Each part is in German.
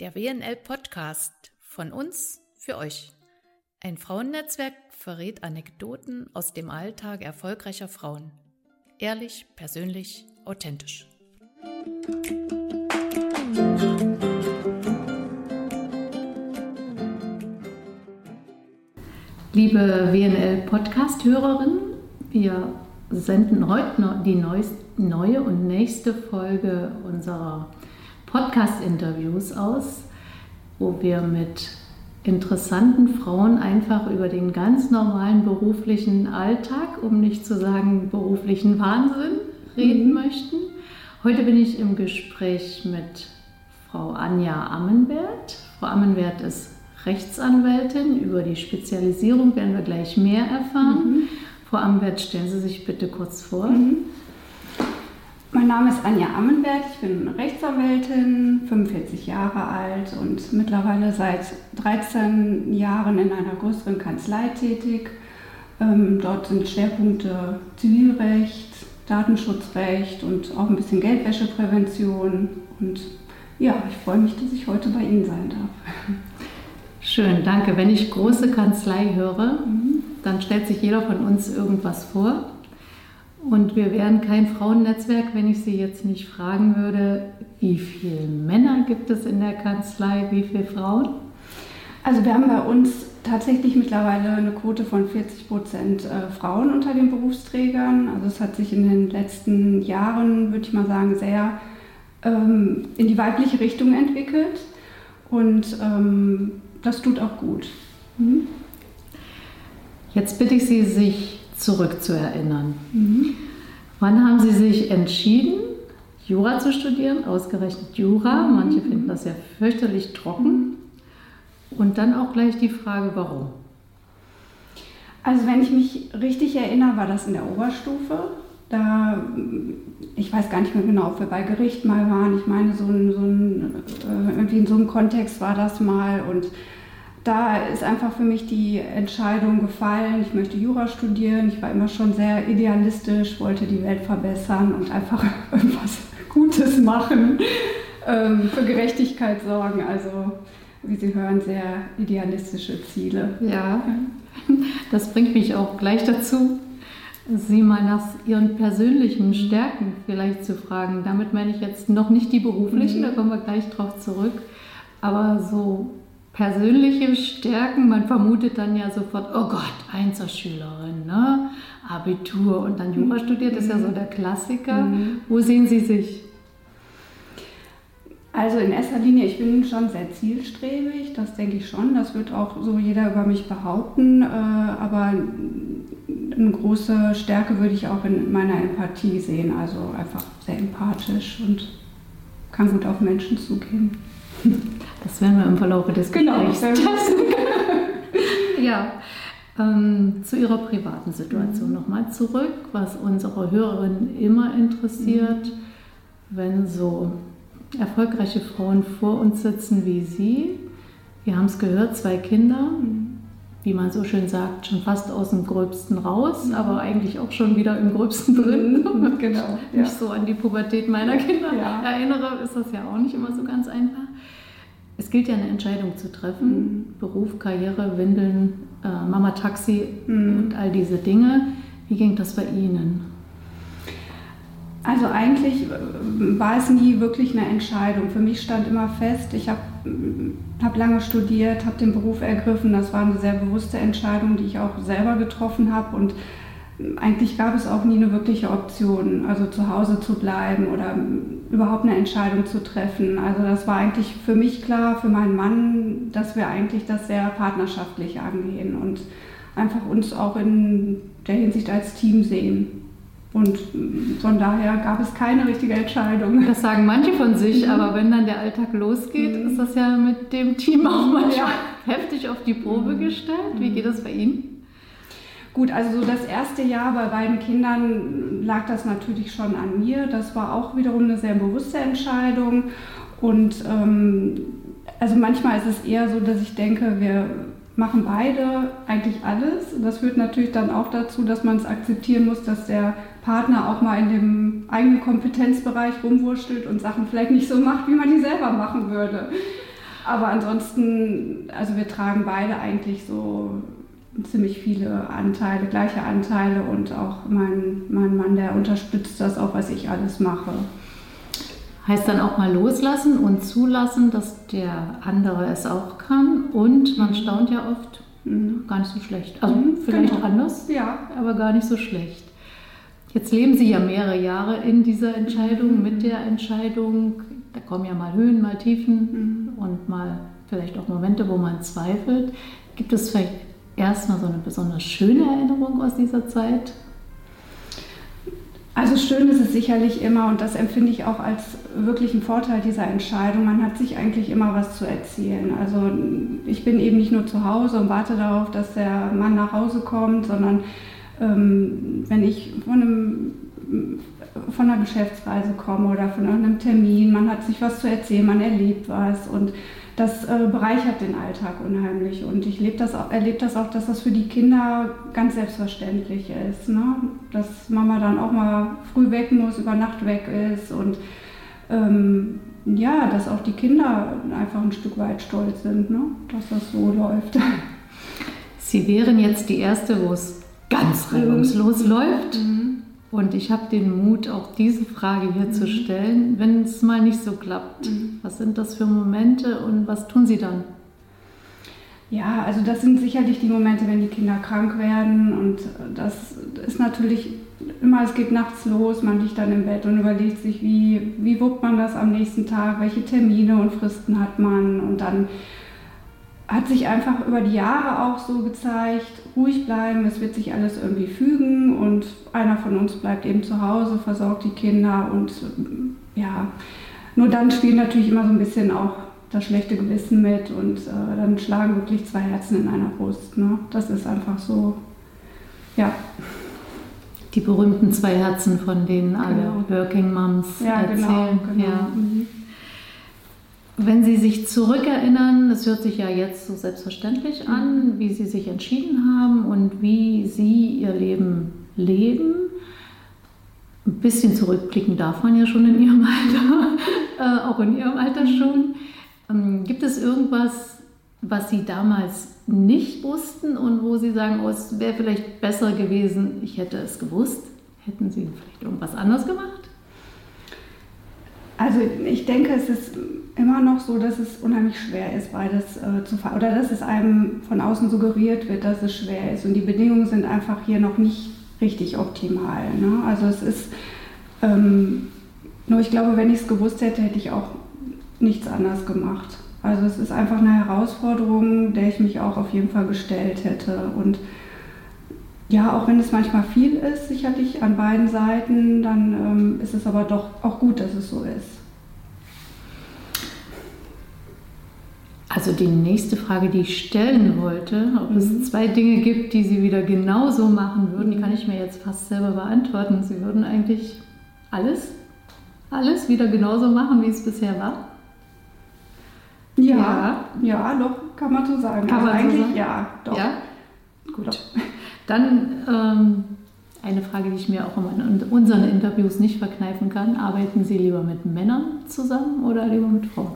Der WNL Podcast von uns für euch. Ein Frauennetzwerk verrät Anekdoten aus dem Alltag erfolgreicher Frauen. Ehrlich, persönlich, authentisch. Liebe WNL-Podcast-Hörerinnen, wir senden heute noch die neue und nächste Folge unserer Podcast-Interviews aus, wo wir mit interessanten Frauen einfach über den ganz normalen beruflichen Alltag, um nicht zu sagen beruflichen Wahnsinn, reden mhm. möchten. Heute bin ich im Gespräch mit Frau Anja Ammenwert. Frau Ammenwert ist Rechtsanwältin. Über die Spezialisierung werden wir gleich mehr erfahren. Mhm. Frau Ammenwert, stellen Sie sich bitte kurz vor. Mhm. Mein Name ist Anja Ammenberg, ich bin Rechtsanwältin, 45 Jahre alt und mittlerweile seit 13 Jahren in einer größeren Kanzlei tätig. Ähm, dort sind Schwerpunkte Zivilrecht, Datenschutzrecht und auch ein bisschen Geldwäscheprävention. Und ja, ich freue mich, dass ich heute bei Ihnen sein darf. Schön, danke. Wenn ich große Kanzlei höre, mhm. Dann stellt sich jeder von uns irgendwas vor. Und wir wären kein Frauennetzwerk, wenn ich Sie jetzt nicht fragen würde, wie viele Männer gibt es in der Kanzlei, wie viele Frauen? Also wir haben bei uns tatsächlich mittlerweile eine Quote von 40 Prozent äh, Frauen unter den Berufsträgern. Also es hat sich in den letzten Jahren, würde ich mal sagen, sehr ähm, in die weibliche Richtung entwickelt. Und ähm, das tut auch gut. Mhm. Jetzt bitte ich Sie, sich zurückzuerinnern. Mhm. Wann haben Sie sich entschieden, Jura zu studieren? Ausgerechnet Jura. Mhm. Manche finden das ja fürchterlich trocken. Und dann auch gleich die Frage, warum? Also wenn ich mich richtig erinnere, war das in der Oberstufe. Da, ich weiß gar nicht mehr genau, ob wir bei Gericht mal waren. Ich meine, so ein, so ein, äh, irgendwie in so einem Kontext war das mal. Und da ist einfach für mich die Entscheidung gefallen, ich möchte Jura studieren. Ich war immer schon sehr idealistisch, wollte die Welt verbessern und einfach irgendwas Gutes machen, ähm, für Gerechtigkeit sorgen. Also, wie Sie hören, sehr idealistische Ziele. Ja, das bringt mich auch gleich dazu, Sie mal nach Ihren persönlichen Stärken vielleicht zu fragen. Damit meine ich jetzt noch nicht die beruflichen, mhm. da kommen wir gleich drauf zurück. Aber so persönliche Stärken, man vermutet dann ja sofort, oh Gott, Einzelschülerin, ne? Abitur und dann Jura studiert, ist ja so der Klassiker. Mhm. Wo sehen Sie sich? Also in erster Linie, ich bin schon sehr zielstrebig, das denke ich schon. Das wird auch so jeder über mich behaupten. Äh, aber eine große Stärke würde ich auch in meiner Empathie sehen. Also einfach sehr empathisch und kann gut auf Menschen zugehen. Das werden wir im Verlauf des genau, Gesprächs testen. ja, ähm, zu Ihrer privaten Situation mhm. nochmal zurück, was unsere Hörerinnen immer interessiert, mhm. wenn so erfolgreiche Frauen vor uns sitzen wie Sie. Wir haben es gehört, zwei Kinder, wie man so schön sagt, schon fast aus dem Gröbsten raus, mhm. aber eigentlich auch schon wieder im Gröbsten drin. Mhm, genau. Wenn ich so an die Pubertät meiner Kinder ja. erinnere, ist das ja auch nicht immer so ganz einfach. Es gilt ja eine Entscheidung zu treffen. Mhm. Beruf, Karriere, Windeln, äh, Mama Taxi mhm. und all diese Dinge. Wie ging das bei Ihnen? Also eigentlich äh, war es nie wirklich eine Entscheidung. Für mich stand immer fest, ich habe hab lange studiert, habe den Beruf ergriffen. Das war eine sehr bewusste Entscheidung, die ich auch selber getroffen habe. Und eigentlich gab es auch nie eine wirkliche Option, also zu Hause zu bleiben oder überhaupt eine Entscheidung zu treffen. Also das war eigentlich für mich klar, für meinen Mann, dass wir eigentlich das sehr partnerschaftlich angehen und einfach uns auch in der Hinsicht als Team sehen. Und von daher gab es keine richtige Entscheidung. Das sagen manche von sich, mhm. aber wenn dann der Alltag losgeht, mhm. ist das ja mit dem Team auch manchmal ja. heftig auf die Probe mhm. gestellt. Wie geht das bei Ihnen? Gut, also so das erste Jahr bei beiden Kindern lag das natürlich schon an mir. Das war auch wiederum eine sehr bewusste Entscheidung. Und ähm, also manchmal ist es eher so, dass ich denke, wir machen beide eigentlich alles. Das führt natürlich dann auch dazu, dass man es akzeptieren muss, dass der Partner auch mal in dem eigenen Kompetenzbereich rumwurschtelt und Sachen vielleicht nicht so macht, wie man die selber machen würde. Aber ansonsten, also wir tragen beide eigentlich so ziemlich viele Anteile, gleiche Anteile und auch mein, mein Mann, der unterstützt das auch, was ich alles mache. Heißt dann auch mal loslassen und zulassen, dass der andere es auch kann und man staunt ja oft, mhm. gar nicht so schlecht. Also mhm, vielleicht genau. anders, ja. aber gar nicht so schlecht. Jetzt leben Sie ja mehrere Jahre in dieser Entscheidung, mit der Entscheidung. Da kommen ja mal Höhen, mal Tiefen mhm. und mal vielleicht auch Momente, wo man zweifelt. Gibt es vielleicht erstmal so eine besonders schöne Erinnerung aus dieser Zeit? Also schön ist es sicherlich immer und das empfinde ich auch als wirklichen Vorteil dieser Entscheidung. Man hat sich eigentlich immer was zu erzählen. Also ich bin eben nicht nur zu Hause und warte darauf, dass der Mann nach Hause kommt, sondern ähm, wenn ich von, einem, von einer Geschäftsreise komme oder von einem Termin, man hat sich was zu erzählen, man erlebt was und das äh, bereichert den Alltag unheimlich. Und ich das erlebe das auch, dass das für die Kinder ganz selbstverständlich ist. Ne? Dass Mama dann auch mal früh weg muss, über Nacht weg ist und ähm, ja, dass auch die Kinder einfach ein Stück weit stolz sind, ne? dass das so läuft. Sie wären jetzt die Erste, wo es ganz reibungslos mhm. läuft. Mhm. Und ich habe den Mut, auch diese Frage hier mhm. zu stellen, wenn es mal nicht so klappt. Mhm. Was sind das für Momente und was tun Sie dann? Ja, also das sind sicherlich die Momente, wenn die Kinder krank werden und das ist natürlich immer, es geht nachts los, man liegt dann im Bett und überlegt sich, wie, wie wuppt man das am nächsten Tag, welche Termine und Fristen hat man und dann hat sich einfach über die Jahre auch so gezeigt, ruhig bleiben, es wird sich alles irgendwie fügen und einer von uns bleibt eben zu Hause, versorgt die Kinder und ja, nur dann spielt natürlich immer so ein bisschen auch das schlechte Gewissen mit und äh, dann schlagen wirklich zwei Herzen in einer Brust. Ne? Das ist einfach so, ja. Die berühmten zwei Herzen, von denen alle genau. Working Moms ja, genau, erzählen. Genau, genau. Ja. Mhm. Wenn Sie sich zurückerinnern, das hört sich ja jetzt so selbstverständlich an, wie Sie sich entschieden haben und wie Sie Ihr Leben leben. Ein bisschen zurückblicken darf man ja schon in Ihrem Alter, äh, auch in Ihrem Alter schon. Ähm, gibt es irgendwas, was Sie damals nicht wussten und wo Sie sagen, oh, es wäre vielleicht besser gewesen, ich hätte es gewusst? Hätten Sie vielleicht irgendwas anders gemacht? Also ich denke, es ist immer noch so, dass es unheimlich schwer ist, beides äh, zu fahren. Oder dass es einem von außen suggeriert wird, dass es schwer ist. Und die Bedingungen sind einfach hier noch nicht richtig optimal. Ne? Also es ist, ähm, nur ich glaube, wenn ich es gewusst hätte, hätte ich auch nichts anders gemacht. Also es ist einfach eine Herausforderung, der ich mich auch auf jeden Fall gestellt hätte. Und ja, auch wenn es manchmal viel ist, sicherlich an beiden Seiten, dann ähm, ist es aber doch auch gut, dass es so ist. Also die nächste Frage, die ich stellen wollte, ob mhm. es zwei Dinge gibt, die Sie wieder genauso machen würden, die kann ich mir jetzt fast selber beantworten. Sie würden eigentlich alles, alles wieder genauso machen, wie es bisher war? Ja, ja, ja doch, kann man so sagen. Kann also man eigentlich so sagen? ja, doch. Ja? Gut. Doch. Dann ähm, eine Frage, die ich mir auch in unseren Interviews nicht verkneifen kann. Arbeiten Sie lieber mit Männern zusammen oder lieber mit Frauen?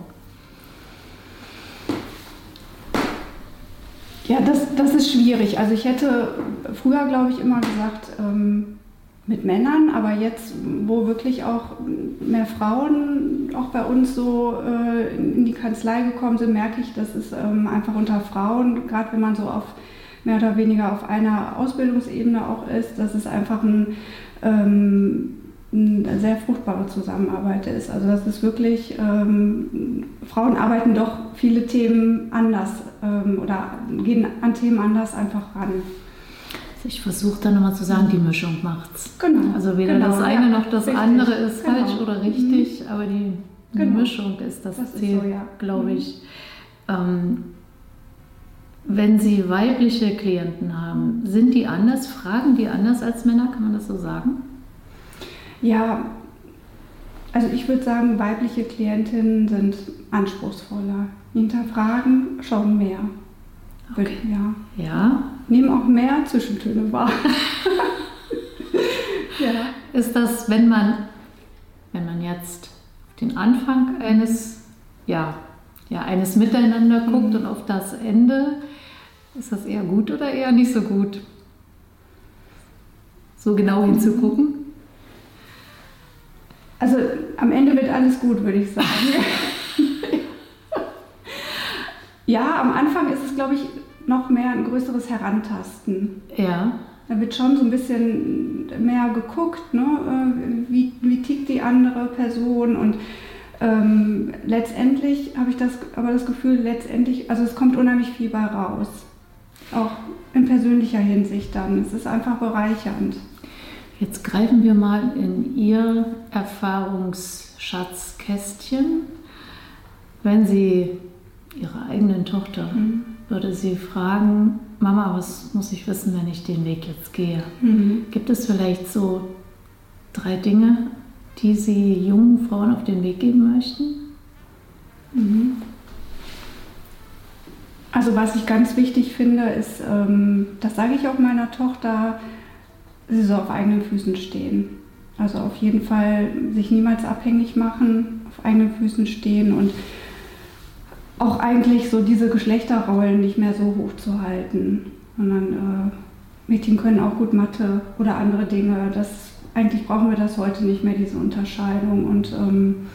Ja, das, das ist schwierig. Also ich hätte früher, glaube ich, immer gesagt, ähm, mit Männern, aber jetzt, wo wirklich auch mehr Frauen auch bei uns so äh, in die Kanzlei gekommen sind, merke ich, dass es ähm, einfach unter Frauen, gerade wenn man so auf mehr oder weniger auf einer Ausbildungsebene auch ist, dass es einfach ein, ähm, eine sehr fruchtbare Zusammenarbeit ist. Also das ist wirklich, ähm, Frauen arbeiten doch viele Themen anders ähm, oder gehen an Themen anders einfach ran. Ich versuche dann nochmal zu sagen, die Mischung macht's. Genau. Also weder genau, das eine ja, noch das richtig. andere ist genau. falsch oder richtig, mhm. aber die genau. Mischung ist das, das Ziel, so, ja. glaube mhm. ich. Ähm, wenn Sie weibliche Klienten haben, sind die anders, fragen die anders als Männer, kann man das so sagen? Ja, also ich würde sagen, weibliche Klientinnen sind anspruchsvoller, hinterfragen schon mehr. Okay. Ja. Ja. Nehmen auch mehr Zwischentöne wahr. ja. Ist das, wenn man, wenn man jetzt den Anfang eines, ja, ja, eines Miteinander guckt mhm. und auf das Ende, ist das eher gut oder eher nicht so gut? So genau hinzugucken? Also am Ende wird alles gut, würde ich sagen. ja, am Anfang ist es, glaube ich, noch mehr ein größeres Herantasten. Ja. Da wird schon so ein bisschen mehr geguckt, ne? Äh, wie, wie tickt die andere Person und ähm, letztendlich habe ich das aber das Gefühl, letztendlich, also es kommt unheimlich viel bei raus. Auch in persönlicher Hinsicht dann. Es ist einfach bereichernd. Jetzt greifen wir mal in Ihr Erfahrungsschatzkästchen. Wenn Sie Ihre eigenen Tochter, mhm. würde sie fragen, Mama, was muss ich wissen, wenn ich den Weg jetzt gehe? Mhm. Gibt es vielleicht so drei Dinge, die Sie jungen Frauen auf den Weg geben möchten? Mhm. Also was ich ganz wichtig finde, ist, ähm, das sage ich auch meiner Tochter, sie soll auf eigenen Füßen stehen. Also auf jeden Fall sich niemals abhängig machen, auf eigenen Füßen stehen und auch eigentlich so diese Geschlechterrollen nicht mehr so hoch zu halten, sondern äh, Mädchen können auch gut Mathe oder andere Dinge. Das eigentlich brauchen wir das heute nicht mehr, diese Unterscheidung. Und ähm,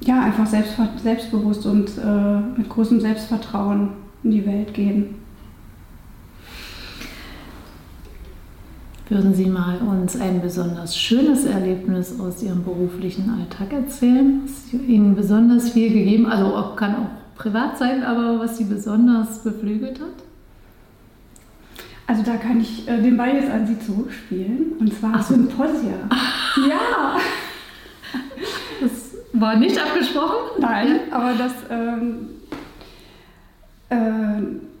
ja, einfach selbst, selbstbewusst und äh, mit großem Selbstvertrauen in die Welt gehen. Würden Sie mal uns ein besonders schönes Erlebnis aus Ihrem beruflichen Alltag erzählen, was Ihnen besonders viel gegeben, also kann auch privat sein, aber was Sie besonders beflügelt hat? Also da kann ich äh, den Ball jetzt an Sie zurückspielen. Und zwar Ach, Symposia. ja. Das war nicht abgesprochen? Nein, aber das ähm, äh,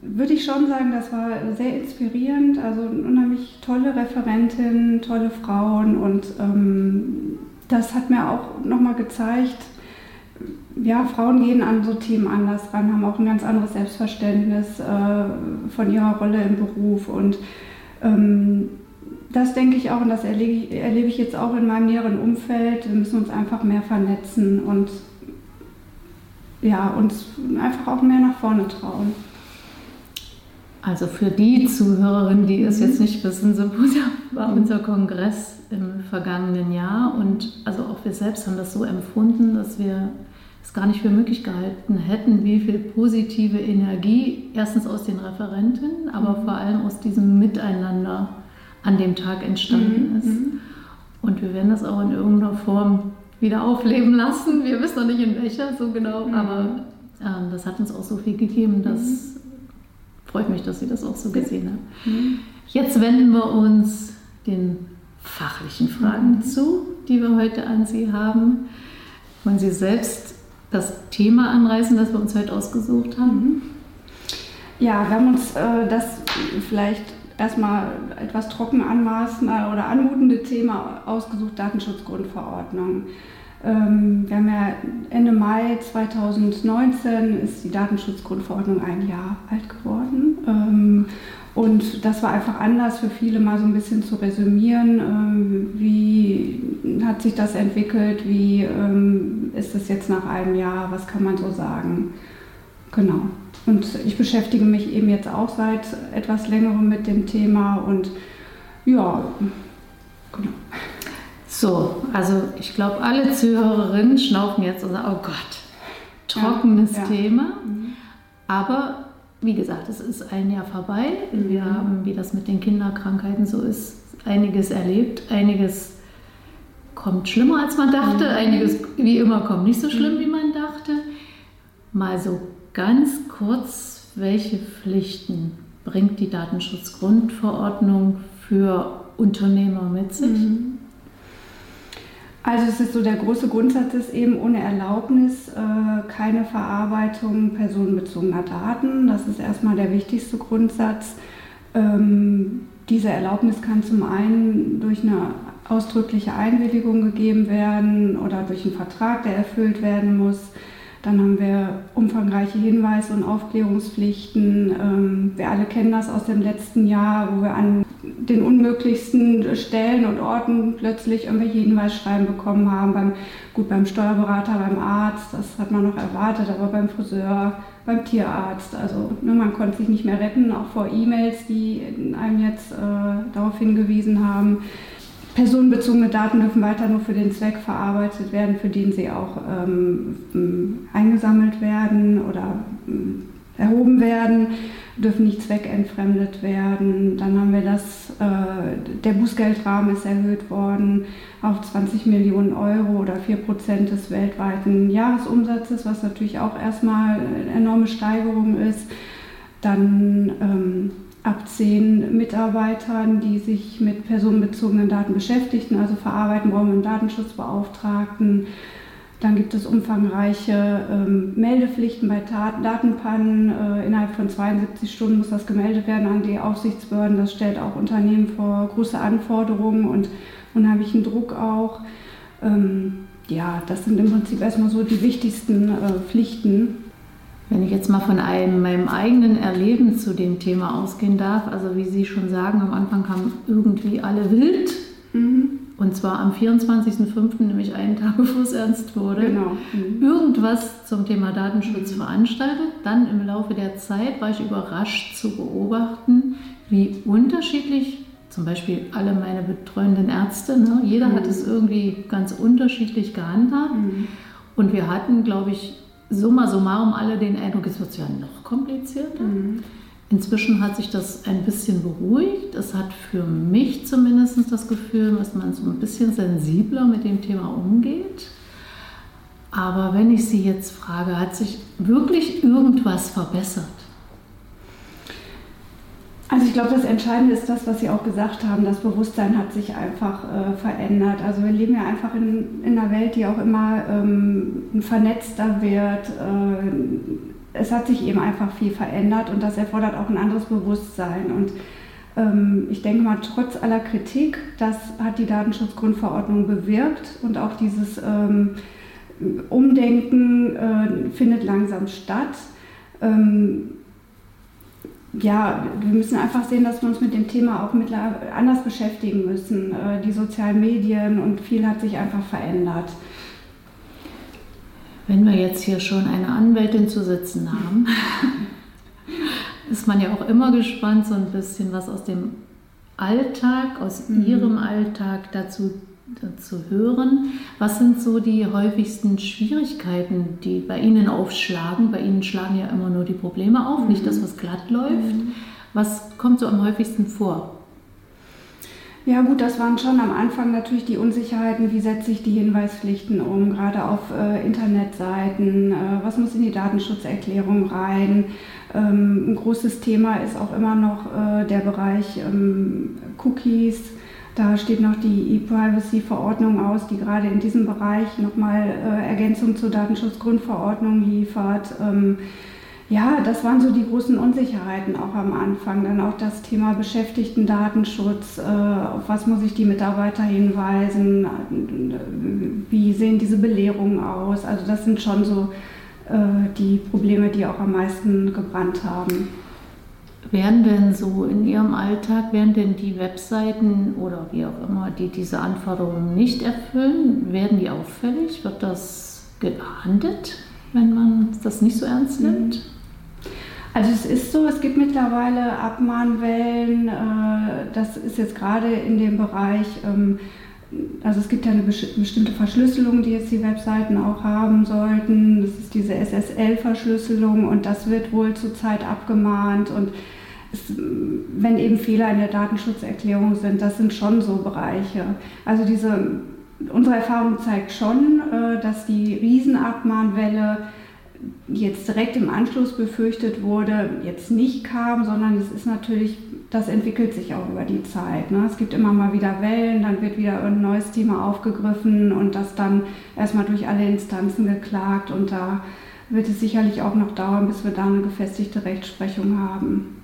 würde ich schon sagen, das war sehr inspirierend. Also unheimlich tolle Referentin, tolle Frauen und ähm, das hat mir auch nochmal gezeigt, ja, Frauen gehen an so Themen anders ran, haben auch ein ganz anderes Selbstverständnis äh, von ihrer Rolle im Beruf. Und ähm, das denke ich auch und das erlebe, erlebe ich jetzt auch in meinem näheren Umfeld. Wir müssen uns einfach mehr vernetzen und ja, uns einfach auch mehr nach vorne trauen. Also für die Zuhörerinnen, die es jetzt nicht wissen, Symposia war unser Kongress im vergangenen Jahr und also auch wir selbst haben das so empfunden, dass wir es gar nicht für möglich gehalten hätten, wie viel positive Energie erstens aus den Referenten, aber mhm. vor allem aus diesem Miteinander an dem Tag entstanden mhm. ist. Mhm. Und wir werden das auch in irgendeiner Form wieder aufleben lassen. Wir wissen noch nicht in welcher so genau, mhm. aber äh, das hat uns auch so viel gegeben, dass mhm. freut mich, dass Sie das auch so gesehen haben. Mhm. Jetzt wenden wir uns den fachlichen Fragen zu, die wir heute an Sie haben. Wollen Sie selbst das Thema anreißen, das wir uns heute ausgesucht haben? Mhm. Ja, wir haben uns äh, das vielleicht erstmal etwas trocken anmaßen äh, oder anmutende Thema ausgesucht, Datenschutzgrundverordnung. Ähm, wir haben ja Ende Mai 2019 ist die Datenschutzgrundverordnung ein Jahr alt geworden. Ähm, und das war einfach anders für viele mal so ein bisschen zu resümieren, ähm, wie hat sich das entwickelt, wie ähm, ist es jetzt nach einem Jahr, was kann man so sagen. Genau. Und ich beschäftige mich eben jetzt auch seit etwas längerem mit dem Thema und ja, genau. So, also ich glaube, alle Zuhörerinnen schnaufen jetzt und sagen, oh Gott, trockenes ja, ja. Thema. Mhm. Aber wie gesagt, es ist ein Jahr vorbei. Wir mhm. haben, wie das mit den Kinderkrankheiten so ist, einiges erlebt. Einiges kommt schlimmer, als man dachte. Mhm. Einiges, wie immer, kommt nicht so schlimm, mhm. wie man dachte. Mal so ganz kurz, welche Pflichten bringt die Datenschutzgrundverordnung für Unternehmer mit sich? Mhm. Also es ist so, der große Grundsatz ist eben ohne Erlaubnis äh, keine Verarbeitung personenbezogener Daten. Das ist erstmal der wichtigste Grundsatz. Ähm, diese Erlaubnis kann zum einen durch eine ausdrückliche Einwilligung gegeben werden oder durch einen Vertrag, der erfüllt werden muss. Dann haben wir umfangreiche Hinweise und Aufklärungspflichten. Ähm, wir alle kennen das aus dem letzten Jahr, wo wir an den unmöglichsten Stellen und Orten plötzlich irgendwelche Hinweisschreiben bekommen haben. Beim, gut, beim Steuerberater, beim Arzt, das hat man noch erwartet, aber beim Friseur, beim Tierarzt. Also ne, man konnte sich nicht mehr retten, auch vor E-Mails, die einem jetzt äh, darauf hingewiesen haben. Personenbezogene Daten dürfen weiter nur für den Zweck verarbeitet werden, für den sie auch ähm, eingesammelt werden oder ähm, erhoben werden, dürfen nicht zweckentfremdet werden. Dann haben wir das, äh, der Bußgeldrahmen ist erhöht worden auf 20 Millionen Euro oder 4 Prozent des weltweiten Jahresumsatzes, was natürlich auch erstmal eine enorme Steigerung ist. Dann ähm, ab zehn Mitarbeitern, die sich mit personenbezogenen Daten beschäftigten, also verarbeiten brauchen wir einen Datenschutzbeauftragten. Dann gibt es umfangreiche ähm, Meldepflichten bei Tat Datenpannen. Äh, innerhalb von 72 Stunden muss das gemeldet werden an die Aufsichtsbehörden. Das stellt auch Unternehmen vor große Anforderungen und unheimlichen Druck auch. Ähm, ja, das sind im Prinzip erstmal so die wichtigsten äh, Pflichten. Wenn ich jetzt mal von einem, meinem eigenen Erleben zu dem Thema ausgehen darf, also wie Sie schon sagen, am Anfang kamen irgendwie alle wild. Mhm. Und zwar am 24.05., nämlich einen Tag bevor es ernst wurde, genau. mhm. irgendwas zum Thema Datenschutz mhm. veranstaltet. Dann im Laufe der Zeit war ich überrascht zu beobachten, wie unterschiedlich zum Beispiel alle meine betreuenden Ärzte, ne? jeder hat mhm. es irgendwie ganz unterschiedlich gehandhabt. Mhm. Und wir hatten, glaube ich, summa summarum alle den Eindruck, es wird ja noch komplizierter. Mhm. Inzwischen hat sich das ein bisschen beruhigt. Es hat für mich zumindest das Gefühl, dass man so ein bisschen sensibler mit dem Thema umgeht. Aber wenn ich Sie jetzt frage, hat sich wirklich irgendwas verbessert? Also ich glaube, das Entscheidende ist das, was Sie auch gesagt haben. Das Bewusstsein hat sich einfach äh, verändert. Also wir leben ja einfach in, in einer Welt, die auch immer ähm, vernetzter wird. Äh, es hat sich eben einfach viel verändert und das erfordert auch ein anderes Bewusstsein. Und ähm, ich denke mal, trotz aller Kritik, das hat die Datenschutzgrundverordnung bewirkt und auch dieses ähm, Umdenken äh, findet langsam statt. Ähm, ja, wir müssen einfach sehen, dass wir uns mit dem Thema auch anders beschäftigen müssen. Äh, die sozialen Medien und viel hat sich einfach verändert. Wenn wir jetzt hier schon eine Anwältin zu sitzen haben, ist man ja auch immer gespannt, so ein bisschen was aus dem Alltag, aus mhm. ihrem Alltag dazu zu hören. Was sind so die häufigsten Schwierigkeiten, die bei Ihnen aufschlagen? Bei Ihnen schlagen ja immer nur die Probleme auf, mhm. nicht das, was glatt läuft. Mhm. Was kommt so am häufigsten vor? Ja gut, das waren schon am Anfang natürlich die Unsicherheiten, wie setze ich die Hinweispflichten um, gerade auf äh, Internetseiten, äh, was muss in die Datenschutzerklärung rein. Ähm, ein großes Thema ist auch immer noch äh, der Bereich ähm, Cookies da steht noch die E-Privacy-Verordnung aus, die gerade in diesem Bereich nochmal äh, Ergänzung zur Datenschutzgrundverordnung liefert. Ähm, ja, das waren so die großen Unsicherheiten auch am Anfang. Dann auch das Thema Beschäftigten-Datenschutz. Äh, auf was muss ich die Mitarbeiter hinweisen? Wie sehen diese Belehrungen aus? Also das sind schon so äh, die Probleme, die auch am meisten gebrannt haben. Werden denn so in Ihrem Alltag, werden denn die Webseiten oder wie auch immer, die diese Anforderungen nicht erfüllen, werden die auffällig? Wird das geahndet, wenn man das nicht so ernst mhm. Also es ist so, es gibt mittlerweile Abmahnwellen, äh, das ist jetzt gerade in dem Bereich, ähm, also es gibt ja eine bestimmte Verschlüsselung, die jetzt die Webseiten auch haben sollten. Das ist diese SSL-Verschlüsselung und das wird wohl zurzeit abgemahnt und es, wenn eben Fehler in der Datenschutzerklärung sind, das sind schon so Bereiche. Also diese, unsere Erfahrung zeigt schon, äh, dass die Riesenabmahnwelle jetzt direkt im Anschluss befürchtet wurde, jetzt nicht kam, sondern es ist natürlich, das entwickelt sich auch über die Zeit. Ne? Es gibt immer mal wieder Wellen, dann wird wieder ein neues Thema aufgegriffen und das dann erstmal durch alle Instanzen geklagt und da wird es sicherlich auch noch dauern, bis wir da eine gefestigte Rechtsprechung haben.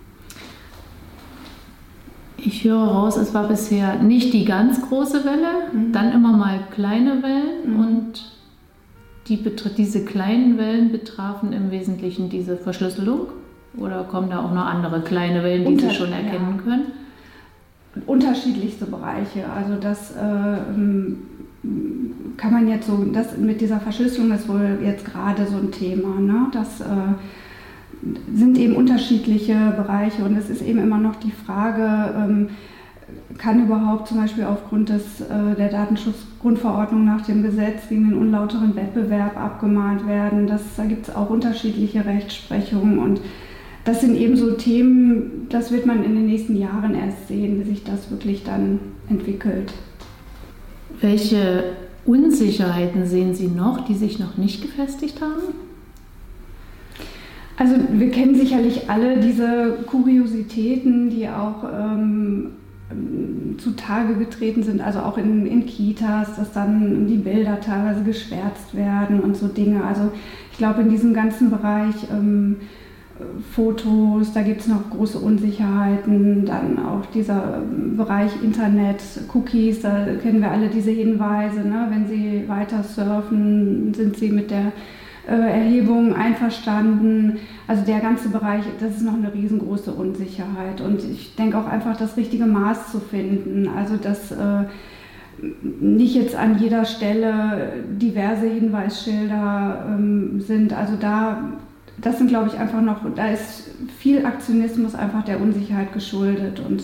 Ich höre raus, es war bisher nicht die ganz große Welle, mhm. dann immer mal kleine Wellen mhm. und die diese kleinen Wellen betrafen im Wesentlichen diese Verschlüsselung? Oder kommen da auch noch andere kleine Wellen, die Sie schon erkennen ja. können? Unterschiedlichste Bereiche. Also das äh, kann man jetzt so, das mit dieser Verschlüsselung ist wohl jetzt gerade so ein Thema. Ne? Das äh, sind eben unterschiedliche Bereiche und es ist eben immer noch die Frage, ähm, kann überhaupt zum Beispiel aufgrund des, äh, der Datenschutzgrundverordnung nach dem Gesetz gegen den unlauteren Wettbewerb abgemahnt werden. Das, da gibt es auch unterschiedliche Rechtsprechungen und das sind eben so Themen, das wird man in den nächsten Jahren erst sehen, wie sich das wirklich dann entwickelt. Welche Unsicherheiten sehen Sie noch, die sich noch nicht gefestigt haben? Also wir kennen sicherlich alle diese Kuriositäten, die auch ähm, zutage getreten sind, also auch in, in Kitas, dass dann die Bilder teilweise geschwärzt werden und so Dinge. Also ich glaube in diesem ganzen Bereich ähm, Fotos, da gibt es noch große Unsicherheiten, dann auch dieser Bereich Internet, Cookies, da kennen wir alle diese Hinweise, ne? wenn Sie weiter surfen, sind Sie mit der äh, Erhebung einverstanden. Also der ganze Bereich, das ist noch eine riesengroße Unsicherheit und ich denke auch einfach das richtige Maß zu finden, also dass äh, nicht jetzt an jeder Stelle diverse Hinweisschilder ähm, sind, also da das sind, glaube ich, einfach noch, da ist viel Aktionismus einfach der Unsicherheit geschuldet. Und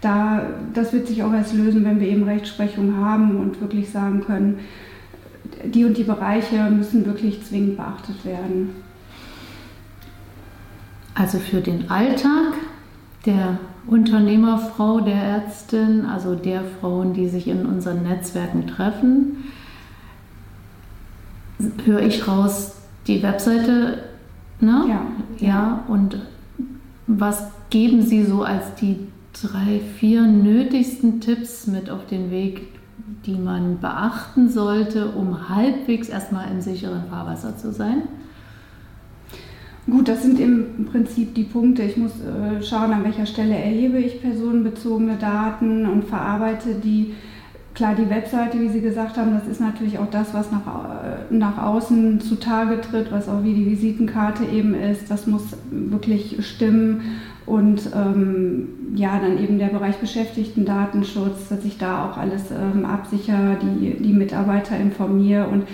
da, das wird sich auch erst lösen, wenn wir eben Rechtsprechung haben und wirklich sagen können, die und die Bereiche müssen wirklich zwingend beachtet werden. Also für den Alltag der Unternehmerfrau, der Ärztin, also der Frauen, die sich in unseren Netzwerken treffen, höre ich raus, die Webseite Ne? Ja. Ja, und was geben Sie so als die drei, vier nötigsten Tipps mit auf den Weg, die man beachten sollte, um halbwegs erstmal im sicheren Fahrwasser zu sein? Gut, das sind im Prinzip die Punkte. Ich muss äh, schauen, an welcher Stelle erhebe ich personenbezogene Daten und verarbeite die Klar, die Webseite, wie Sie gesagt haben, das ist natürlich auch das, was nach, äh, nach außen zutage tritt, was auch wie die Visitenkarte eben ist. Das muss wirklich stimmen. Und ähm, ja, dann eben der Bereich Beschäftigten-Datenschutz, dass ich da auch alles ähm, absichere, die, die Mitarbeiter informiere und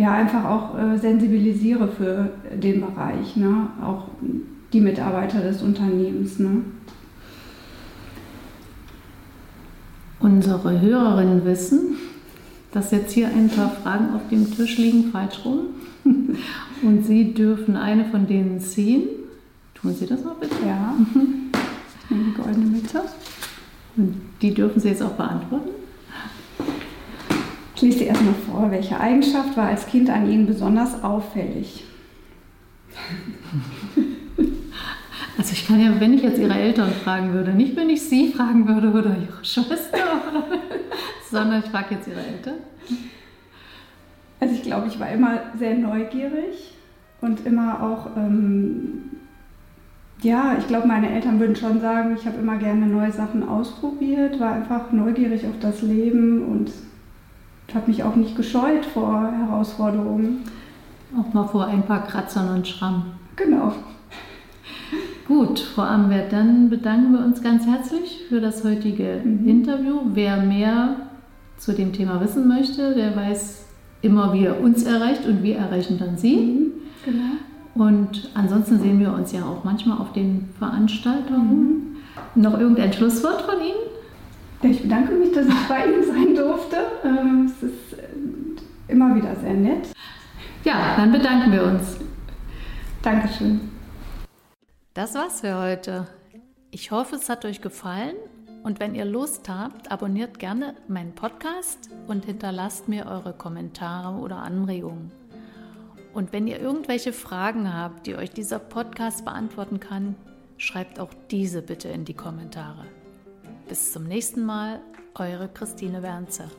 ja, einfach auch äh, sensibilisiere für den Bereich, ne? auch die Mitarbeiter des Unternehmens. Ne? Unsere Hörerinnen wissen, dass jetzt hier ein paar Fragen auf dem Tisch liegen, falsch rum. Und Sie dürfen eine von denen ziehen. Tun Sie das mal bitte? Ja. In die goldene Mitte. Und die dürfen Sie jetzt auch beantworten. Ich lese erstmal vor. Welche Eigenschaft war als Kind an Ihnen besonders auffällig? Also ich kann ja, wenn ich jetzt Ihre Eltern fragen würde, nicht wenn ich Sie fragen würde oder Ihre Schwester, sondern ich frage jetzt Ihre Eltern. Also ich glaube, ich war immer sehr neugierig und immer auch, ähm, ja, ich glaube, meine Eltern würden schon sagen, ich habe immer gerne neue Sachen ausprobiert, war einfach neugierig auf das Leben und habe mich auch nicht gescheut vor Herausforderungen. Auch mal vor ein paar Kratzern und Schrammen. Genau. Gut, Frau Ambert, dann bedanken wir uns ganz herzlich für das heutige mhm. Interview. Wer mehr zu dem Thema wissen möchte, der weiß immer, wie er uns erreicht und wir erreichen dann Sie. Mhm, genau. Und ansonsten sehen wir uns ja auch manchmal auf den Veranstaltungen. Mhm. Noch irgendein Schlusswort von Ihnen? Ich bedanke mich, dass ich bei Ihnen sein durfte. Ähm, es ist äh, immer wieder sehr nett. Ja, dann bedanken wir uns. Dankeschön. Das war's für heute. Ich hoffe, es hat euch gefallen und wenn ihr Lust habt, abonniert gerne meinen Podcast und hinterlasst mir eure Kommentare oder Anregungen. Und wenn ihr irgendwelche Fragen habt, die euch dieser Podcast beantworten kann, schreibt auch diese bitte in die Kommentare. Bis zum nächsten Mal, eure Christine Wernzer.